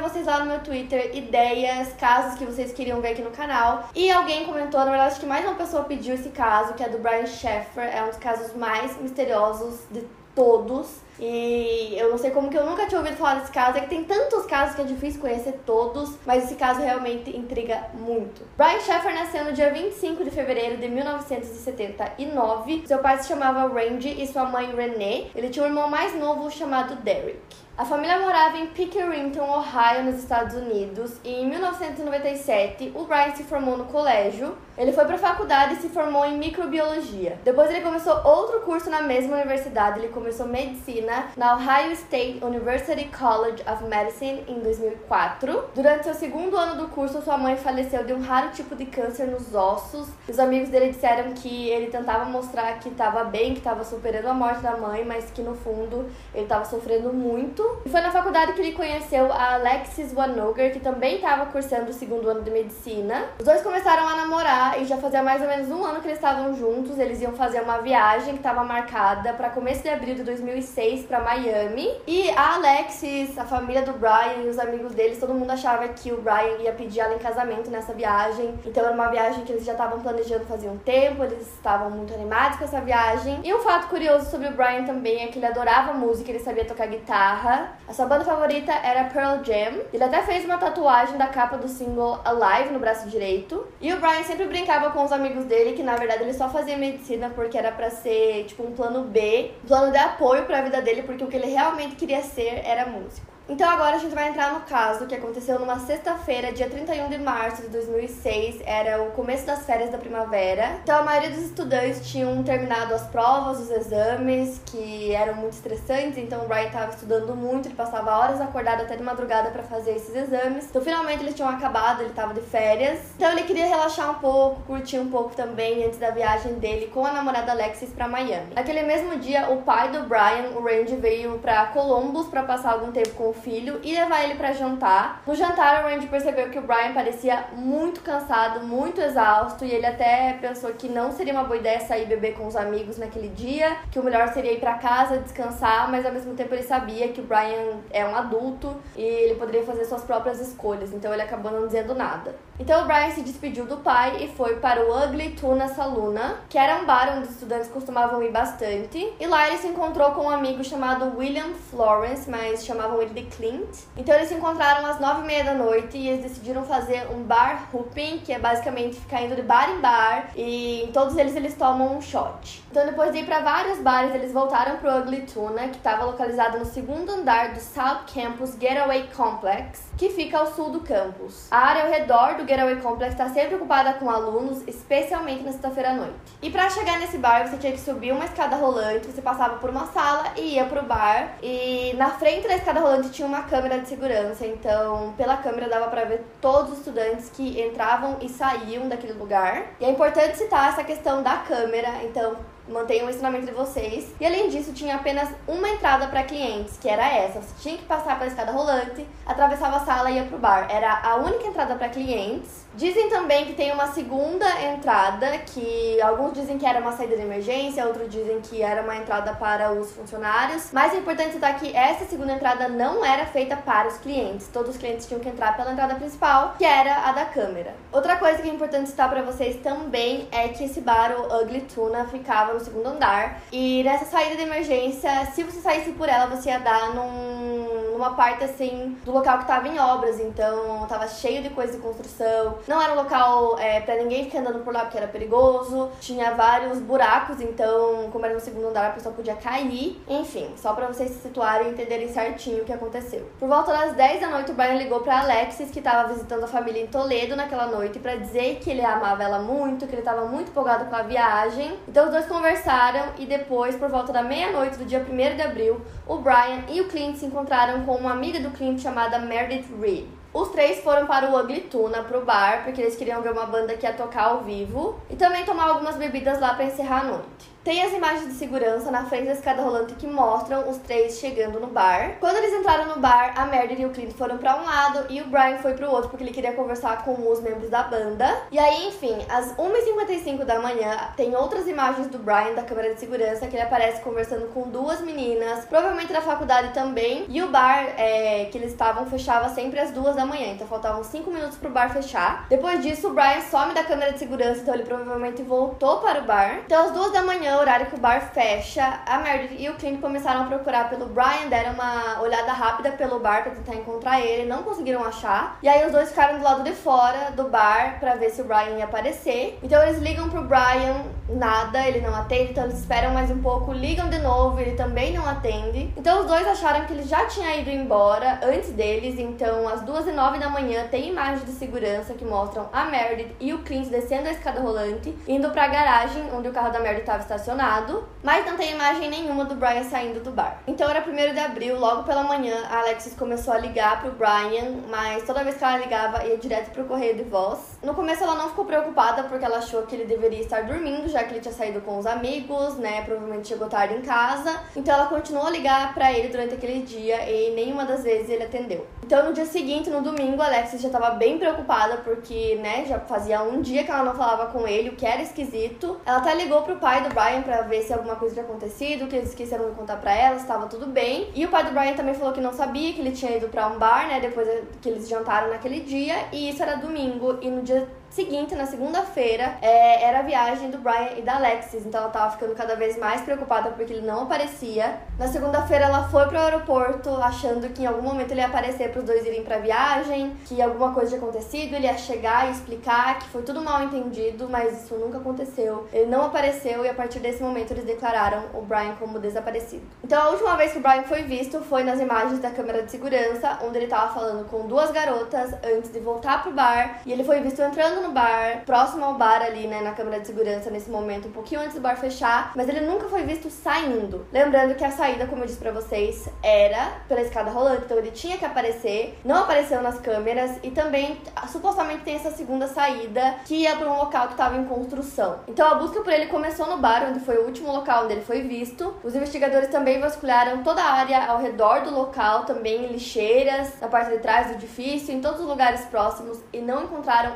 Vocês lá no meu Twitter ideias, casos que vocês queriam ver aqui no canal. E alguém comentou, na verdade, que mais uma pessoa pediu esse caso, que é do Brian Sheffer. É um dos casos mais misteriosos de todos. E eu não sei como que eu nunca tinha ouvido falar desse caso. É que tem tantos casos que é difícil conhecer todos, mas esse caso realmente intriga muito. Brian Sheffer nasceu no dia 25 de fevereiro de 1979. Seu pai se chamava Randy e sua mãe Renee. Ele tinha um irmão mais novo chamado Derek. A família morava em Pickerington, Ohio, nos Estados Unidos, e em 1997 o Brian se formou no colégio. Ele foi para a faculdade e se formou em microbiologia. Depois ele começou outro curso na mesma universidade, ele começou medicina na Ohio State University College of Medicine em 2004. Durante seu segundo ano do curso, sua mãe faleceu de um raro tipo de câncer nos ossos. Os amigos dele disseram que ele tentava mostrar que estava bem, que estava superando a morte da mãe, mas que no fundo ele estava sofrendo muito e foi na faculdade que ele conheceu a Alexis Wanoger, que também estava cursando o segundo ano de medicina. Os dois começaram a namorar e já fazia mais ou menos um ano que eles estavam juntos. Eles iam fazer uma viagem que estava marcada para começo de abril de 2006 para Miami. E a Alexis, a família do Brian e os amigos deles, todo mundo achava que o Brian ia pedir ela em casamento nessa viagem. Então era uma viagem que eles já estavam planejando fazia um tempo, eles estavam muito animados com essa viagem. E um fato curioso sobre o Brian também é que ele adorava música, ele sabia tocar guitarra a sua banda favorita era Pearl Jam. Ele até fez uma tatuagem da capa do single Alive no braço direito. E o Brian sempre brincava com os amigos dele que na verdade ele só fazia medicina porque era para ser tipo um plano B, plano de apoio para a vida dele, porque o que ele realmente queria ser era músico. Então agora a gente vai entrar no caso que aconteceu numa sexta-feira, dia 31 de março de 2006, era o começo das férias da primavera. Então a maioria dos estudantes tinham terminado as provas, os exames, que eram muito estressantes, então o Ryan estava estudando muito, ele passava horas acordado até de madrugada para fazer esses exames. Então finalmente eles tinham acabado, ele estava de férias. Então ele queria relaxar um pouco, curtir um pouco também antes da viagem dele com a namorada Alexis para Miami. Naquele mesmo dia, o pai do Brian, o Randy, veio para Columbus para passar algum tempo com o filho e levar ele para jantar. No jantar, o Randy percebeu que o Brian parecia muito cansado, muito exausto, e ele até pensou que não seria uma boa ideia sair beber com os amigos naquele dia, que o melhor seria ir para casa descansar, mas ao mesmo tempo ele sabia que o Brian é um adulto e ele poderia fazer suas próprias escolhas, então ele acabou não dizendo nada. Então o Brian se despediu do pai e foi para o Ugly Tuna Saluna, que era um bar onde os estudantes costumavam ir bastante. E lá ele se encontrou com um amigo chamado William Florence, mas chamavam ele de Clint. Então eles se encontraram às nove e meia da noite e eles decidiram fazer um bar hooping, que é basicamente ficar indo de bar em bar e em todos eles eles tomam um shot. Então depois de ir para vários bares, eles voltaram pro Ugly Tuna, que estava localizado no segundo andar do South Campus Getaway Complex, que fica ao sul do campus. A área ao redor do Getaway Complex está sempre ocupada com alunos, especialmente na sexta-feira à noite. E para chegar nesse bar, você tinha que subir uma escada rolante, você passava por uma sala e ia pro bar. E na frente da escada rolante tinha uma câmera de segurança, então pela câmera dava para ver todos os estudantes que entravam e saíam daquele lugar. E é importante citar essa questão da câmera, então mantenham o ensinamento de vocês. E além disso, tinha apenas uma entrada para clientes, que era essa. Você tinha que passar pela escada rolante, atravessava a sala e ia pro bar. Era a única entrada para clientes. Dizem também que tem uma segunda entrada, que alguns dizem que era uma saída de emergência, outros dizem que era uma entrada para os funcionários. Mas é importante citar que essa segunda entrada não era feita para os clientes. Todos os clientes tinham que entrar pela entrada principal, que era a da câmera. Outra coisa que é importante citar para vocês também é que esse bar, o Ugly Tuna, ficava no segundo andar. E nessa saída de emergência, se você saísse por ela, você ia dar num, numa parte assim do local que estava em obras. Então tava cheio de coisa de construção. Não era um local é, para ninguém ficar andando por lá porque era perigoso. Tinha vários buracos, então, como era no segundo andar, a pessoa podia cair. Enfim, só para vocês se situarem e entenderem certinho o que aconteceu. Por volta das 10 da noite, o Brian ligou para Alexis, que estava visitando a família em Toledo naquela noite, para dizer que ele amava ela muito, que ele estava muito empolgado com a viagem. Então, os dois conversaram e depois, por volta da meia-noite do dia 1 de abril, o Brian e o Clint se encontraram com uma amiga do Clint chamada Meredith Reed. Os três foram para o Ugly Tuna, pro bar, porque eles queriam ver uma banda que ia tocar ao vivo e também tomar algumas bebidas lá para encerrar a noite. Tem as imagens de segurança na frente da escada rolante que mostram os três chegando no bar. Quando eles entraram no bar, a Meredith e o Clint foram para um lado e o Brian foi para o outro porque ele queria conversar com os membros da banda. E aí, enfim, às 1h55 da manhã, tem outras imagens do Brian da câmera de segurança que ele aparece conversando com duas meninas, provavelmente da faculdade também. E o bar é, que eles estavam fechava sempre às duas da manhã, então faltavam 5 minutos pro bar fechar. Depois disso, o Brian some da câmera de segurança, então ele provavelmente voltou para o bar. Então, às duas da manhã, horário que o bar fecha, a Meredith e o Clint começaram a procurar pelo Brian, deram uma olhada rápida pelo bar para tentar encontrar ele, não conseguiram achar. E aí os dois ficaram do lado de fora do bar para ver se o Brian ia aparecer. Então eles ligam pro Brian, nada, ele não atende, então eles esperam mais um pouco, ligam de novo, ele também não atende. Então os dois acharam que ele já tinha ido embora antes deles, então às duas e nove da manhã tem imagens de segurança que mostram a Meredith e o Clint descendo a escada rolante, indo para a garagem onde o carro da Meredith estava estacionado, mas não tem imagem nenhuma do Brian saindo do bar. Então era 1 de abril, logo pela manhã, a Alexis começou a ligar pro Brian, mas toda vez que ela ligava ia direto pro correio de voz. No começo ela não ficou preocupada porque ela achou que ele deveria estar dormindo, já que ele tinha saído com os amigos, né? Provavelmente chegou tarde em casa. Então ela continuou a ligar para ele durante aquele dia e nenhuma das vezes ele atendeu. Então no dia seguinte, no domingo, a Alexis já estava bem preocupada porque, né, já fazia um dia que ela não falava com ele, o que era esquisito. Ela até ligou pro pai do Brian para ver se alguma coisa tinha acontecido, que eles esqueceram de contar para ela, estava tudo bem. E o pai do Brian também falou que não sabia, que ele tinha ido para um bar, né, depois que eles jantaram naquele dia, e isso era domingo e no dia seguinte, na segunda-feira, é, era a viagem do Brian e da Alexis. Então ela tava ficando cada vez mais preocupada porque ele não aparecia. Na segunda-feira ela foi pro aeroporto achando que em algum momento ele ia aparecer para os dois irem pra viagem, que alguma coisa tinha acontecido, ele ia chegar e explicar que foi tudo mal entendido, mas isso nunca aconteceu. Ele não apareceu e a partir desse momento eles declararam o Brian como desaparecido. Então a última vez que o Brian foi visto foi nas imagens da câmera de segurança, onde ele tava falando com duas garotas antes de voltar pro bar, e ele foi visto entrando no bar, próximo ao bar ali, né, na câmera de segurança nesse momento, um pouquinho antes do bar fechar, mas ele nunca foi visto saindo. Lembrando que a saída, como eu disse pra vocês, era pela escada rolante, então ele tinha que aparecer, não apareceu nas câmeras e também supostamente tem essa segunda saída que ia para um local que estava em construção. Então a busca por ele começou no bar, onde foi o último local onde ele foi visto. Os investigadores também vasculharam toda a área ao redor do local, também lixeiras, na parte de trás do edifício, em todos os lugares próximos e não encontraram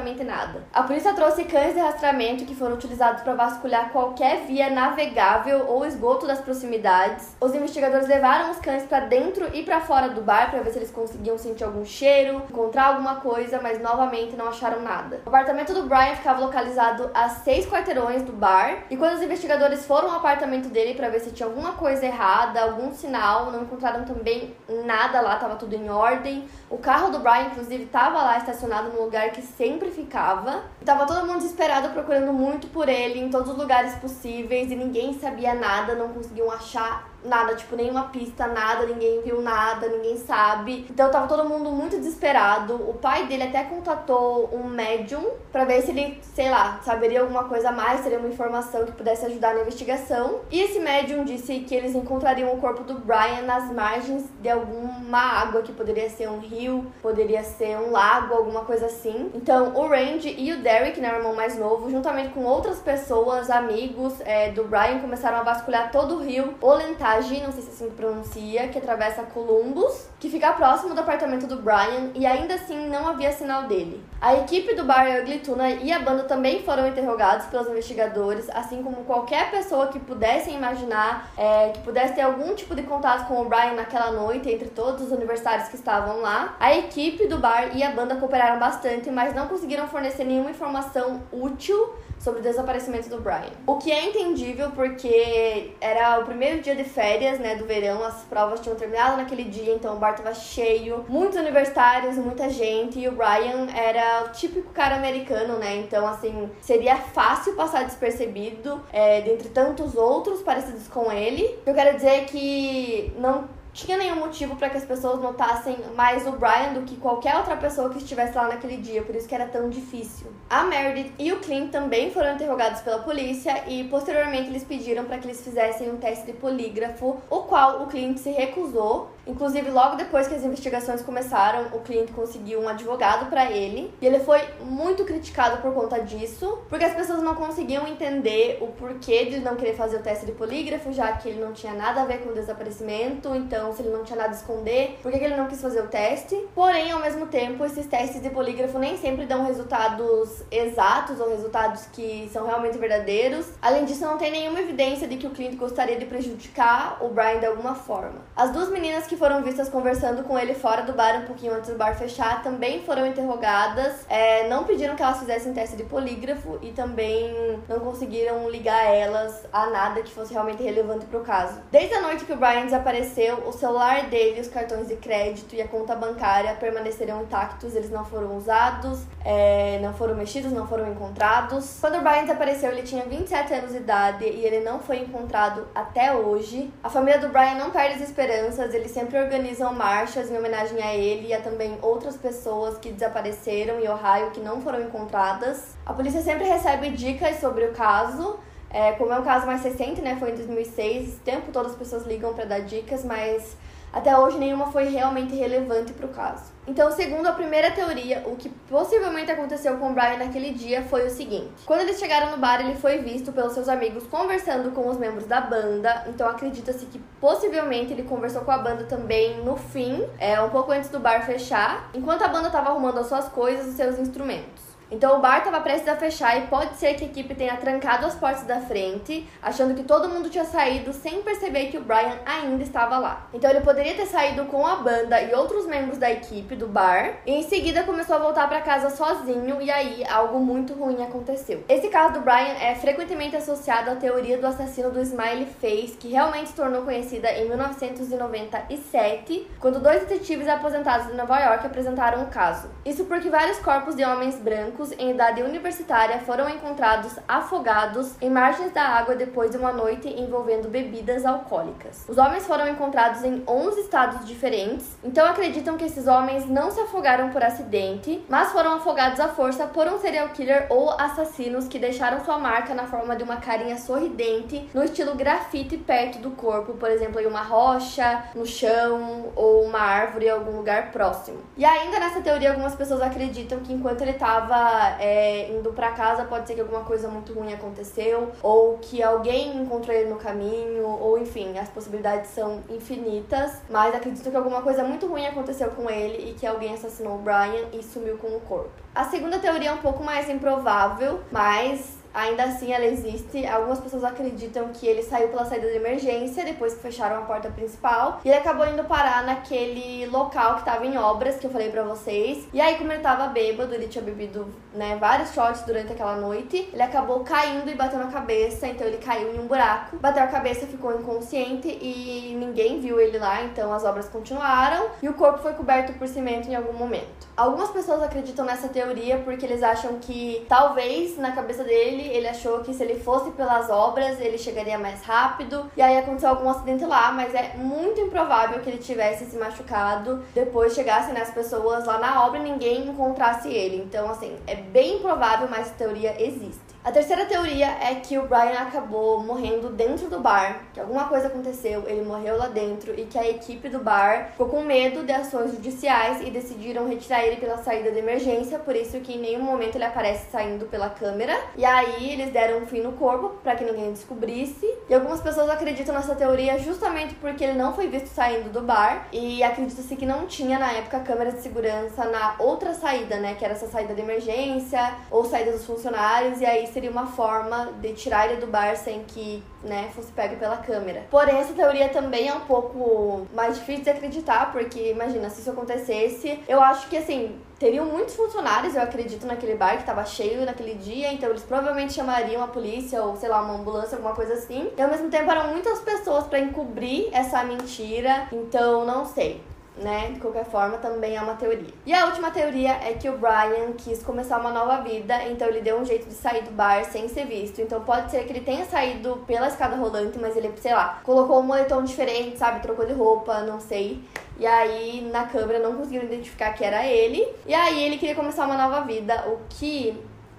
absolutamente nada. A polícia trouxe cães de rastreamento que foram utilizados para vasculhar qualquer via navegável ou esgoto das proximidades. Os investigadores levaram os cães para dentro e para fora do bar para ver se eles conseguiam sentir algum cheiro, encontrar alguma coisa, mas novamente não acharam nada. O apartamento do Brian ficava localizado a seis quarteirões do bar e quando os investigadores foram ao apartamento dele para ver se tinha alguma coisa errada, algum sinal, não encontraram também nada lá, tava tudo em ordem. O carro do Brian, inclusive, tava lá estacionado no lugar que sempre ficava. Tava todo mundo desesperado procurando muito por ele em todos os lugares possíveis e ninguém sabia nada, não conseguiam achar nada, tipo, nenhuma pista, nada, ninguém viu nada, ninguém sabe. Então tava todo mundo muito desesperado. O pai dele até contatou um médium para ver se ele, sei lá, saberia alguma coisa a mais, teria uma informação que pudesse ajudar na investigação. E esse médium disse que eles encontrariam o corpo do Brian nas margens de alguma água, que poderia ser um rio, poderia ser um lago, alguma coisa assim. Então o Randy e o Derek, né, o irmão mais novo, juntamente com outras pessoas, amigos é, do Brian, começaram a vasculhar todo o rio Olentar não sei se assim pronuncia, que atravessa Columbus, que fica próximo do apartamento do Brian e ainda assim não havia sinal dele. A equipe do bar Ugly Tuna e a banda também foram interrogados pelos investigadores, assim como qualquer pessoa que pudessem imaginar é, que pudesse ter algum tipo de contato com o Brian naquela noite, entre todos os universitários que estavam lá. A equipe do bar e a banda cooperaram bastante, mas não conseguiram fornecer nenhuma informação útil sobre o desaparecimento do Brian. O que é entendível porque era o primeiro dia de férias, né, do verão, as provas tinham terminado naquele dia, então o bar tava cheio, muitos universitários, muita gente, e o Brian era o típico cara americano, né, então assim, seria fácil passar despercebido é, dentre tantos outros parecidos com ele. Eu quero dizer que não tinha nenhum motivo para que as pessoas notassem mais o Brian do que qualquer outra pessoa que estivesse lá naquele dia, por isso que era tão difícil. A Meredith e o Clint também foram interrogados pela polícia e posteriormente eles pediram para que eles fizessem um teste de polígrafo, o qual o Clint se recusou, Inclusive, logo depois que as investigações começaram, o cliente conseguiu um advogado para ele. E ele foi muito criticado por conta disso, porque as pessoas não conseguiam entender o porquê de não querer fazer o teste de polígrafo, já que ele não tinha nada a ver com o desaparecimento. Então, se ele não tinha nada a esconder, por que ele não quis fazer o teste? Porém, ao mesmo tempo, esses testes de polígrafo nem sempre dão resultados exatos ou resultados que são realmente verdadeiros. Além disso, não tem nenhuma evidência de que o cliente gostaria de prejudicar o Brian de alguma forma. As duas meninas que foram vistas conversando com ele fora do bar um pouquinho antes do bar fechar também foram interrogadas. É, não pediram que elas fizessem teste de polígrafo e também não conseguiram ligar elas a nada que fosse realmente relevante para o caso. Desde a noite que o Brian desapareceu, o celular dele, os cartões de crédito e a conta bancária permaneceram intactos, eles não foram usados, é, não foram mexidos, não foram encontrados. Quando o Brian desapareceu, ele tinha 27 anos de idade e ele não foi encontrado até hoje. A família do Brian não perde as esperanças, eles sempre organizam marchas em homenagem a ele e a também outras pessoas que desapareceram em Ohio que não foram encontradas. A polícia sempre recebe dicas sobre o caso. É, como é um caso mais recente, né? Foi em 2006. O tempo todo as pessoas ligam para dar dicas, mas até hoje nenhuma foi realmente relevante para o caso. Então, segundo a primeira teoria, o que possivelmente aconteceu com o Brian naquele dia foi o seguinte: quando eles chegaram no bar, ele foi visto pelos seus amigos conversando com os membros da banda. Então, acredita-se que possivelmente ele conversou com a banda também no fim, é um pouco antes do bar fechar, enquanto a banda estava arrumando as suas coisas e seus instrumentos. Então o bar estava prestes a fechar e pode ser que a equipe tenha trancado as portas da frente, achando que todo mundo tinha saído sem perceber que o Brian ainda estava lá. Então ele poderia ter saído com a banda e outros membros da equipe do bar e em seguida começou a voltar para casa sozinho e aí algo muito ruim aconteceu. Esse caso do Brian é frequentemente associado à teoria do assassino do Smiley Face, que realmente se tornou conhecida em 1997, quando dois detetives aposentados de Nova York apresentaram o caso. Isso porque vários corpos de homens brancos em idade universitária foram encontrados afogados em margens da água depois de uma noite envolvendo bebidas alcoólicas. Os homens foram encontrados em 11 estados diferentes, então acreditam que esses homens não se afogaram por acidente, mas foram afogados à força por um serial killer ou assassinos que deixaram sua marca na forma de uma carinha sorridente no estilo grafite perto do corpo, por exemplo, em uma rocha, no chão ou uma árvore em algum lugar próximo. E ainda nessa teoria, algumas pessoas acreditam que enquanto ele estava é, indo para casa, pode ser que alguma coisa muito ruim aconteceu, ou que alguém encontrou ele no caminho, ou enfim, as possibilidades são infinitas. Mas acredito que alguma coisa muito ruim aconteceu com ele e que alguém assassinou o Brian e sumiu com o corpo. A segunda teoria é um pouco mais improvável, mas Ainda assim, ela existe. Algumas pessoas acreditam que ele saiu pela saída de emergência depois que fecharam a porta principal. E ele acabou indo parar naquele local que tava em obras, que eu falei pra vocês. E aí, como ele tava bêbado, ele tinha bebido né, vários shots durante aquela noite, ele acabou caindo e batendo a cabeça. Então, ele caiu em um buraco, bateu a cabeça, ficou inconsciente e ninguém viu ele lá. Então, as obras continuaram e o corpo foi coberto por cimento em algum momento. Algumas pessoas acreditam nessa teoria porque eles acham que talvez na cabeça dele dele, ele achou que se ele fosse pelas obras, ele chegaria mais rápido. E aí aconteceu algum acidente lá, mas é muito improvável que ele tivesse se machucado. Depois chegassem né, as pessoas lá na obra e ninguém encontrasse ele. Então, assim, é bem improvável, mas a teoria existe. A terceira teoria é que o Brian acabou morrendo dentro do bar, que alguma coisa aconteceu, ele morreu lá dentro e que a equipe do bar ficou com medo de ações judiciais e decidiram retirar ele pela saída de emergência, por isso que em nenhum momento ele aparece saindo pela câmera. E aí eles deram um fim no corpo para que ninguém descobrisse. E algumas pessoas acreditam nessa teoria justamente porque ele não foi visto saindo do bar e acredita-se que não tinha na época câmeras de segurança na outra saída, né, que era essa saída de emergência ou saída dos funcionários e aí seria uma forma de tirar ele do bar sem que né, fosse pego pela câmera. Porém, essa teoria também é um pouco mais difícil de acreditar, porque imagina, se isso acontecesse, eu acho que assim, teriam muitos funcionários, eu acredito, naquele bar que estava cheio naquele dia, então eles provavelmente chamariam a polícia ou sei lá, uma ambulância, alguma coisa assim. E ao mesmo tempo eram muitas pessoas para encobrir essa mentira, então não sei né? De qualquer forma, também é uma teoria. E a última teoria é que o Brian quis começar uma nova vida, então ele deu um jeito de sair do bar sem ser visto. Então pode ser que ele tenha saído pela escada rolante, mas ele, sei lá, colocou um moletom diferente, sabe? Trocou de roupa, não sei. E aí na câmera não conseguiram identificar que era ele. E aí ele queria começar uma nova vida, o que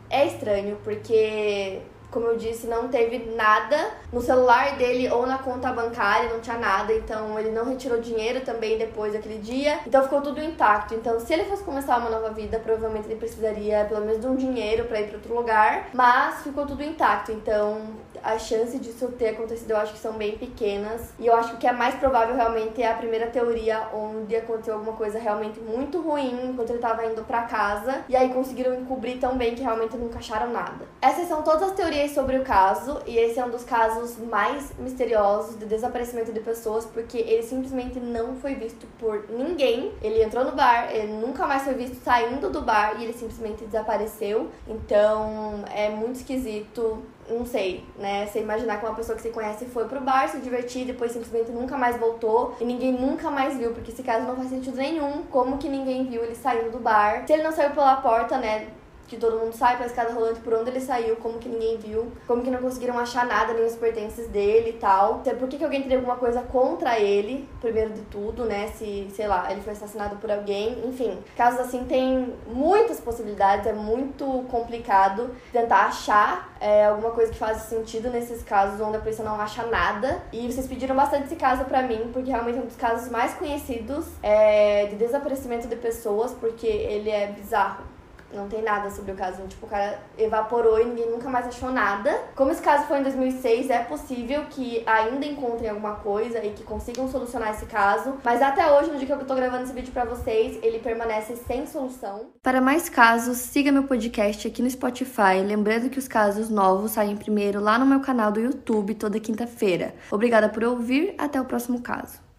é estranho, porque como eu disse, não teve nada no celular dele ou na conta bancária, não tinha nada, então ele não retirou dinheiro também depois daquele dia, então ficou tudo intacto. Então, se ele fosse começar uma nova vida, provavelmente ele precisaria pelo menos de um dinheiro para ir para outro lugar, mas ficou tudo intacto, então a chance disso ter acontecido eu acho que são bem pequenas. E eu acho que o que é mais provável realmente é a primeira teoria, onde aconteceu alguma coisa realmente muito ruim enquanto ele estava indo para casa. E aí conseguiram encobrir tão bem que realmente nunca acharam nada. Essas são todas as teorias sobre o caso. E esse é um dos casos mais misteriosos de desaparecimento de pessoas, porque ele simplesmente não foi visto por ninguém. Ele entrou no bar, ele nunca mais foi visto saindo do bar e ele simplesmente desapareceu. Então é muito esquisito não sei, né? Você imaginar que uma pessoa que você conhece foi pro bar se divertir, depois simplesmente nunca mais voltou e ninguém nunca mais viu, porque esse caso não faz sentido nenhum. Como que ninguém viu ele saindo do bar? Se ele não saiu pela porta, né? Que todo mundo sai pela escada rolante por onde ele saiu, como que ninguém viu, como que não conseguiram achar nada, nem os pertences dele e tal. Então, por que, que alguém teria alguma coisa contra ele, primeiro de tudo, né? Se, sei lá, ele foi assassinado por alguém, enfim. Casos assim tem muitas possibilidades, é muito complicado tentar achar é, alguma coisa que faz sentido nesses casos onde a polícia não acha nada. E vocês pediram bastante esse caso pra mim, porque realmente é um dos casos mais conhecidos é, de desaparecimento de pessoas, porque ele é bizarro. Não tem nada sobre o caso. Tipo, o cara evaporou e ninguém nunca mais achou nada. Como esse caso foi em 2006, é possível que ainda encontrem alguma coisa e que consigam solucionar esse caso. Mas até hoje, no dia que eu tô gravando esse vídeo pra vocês, ele permanece sem solução. Para mais casos, siga meu podcast aqui no Spotify. Lembrando que os casos novos saem primeiro lá no meu canal do YouTube toda quinta-feira. Obrigada por ouvir. Até o próximo caso.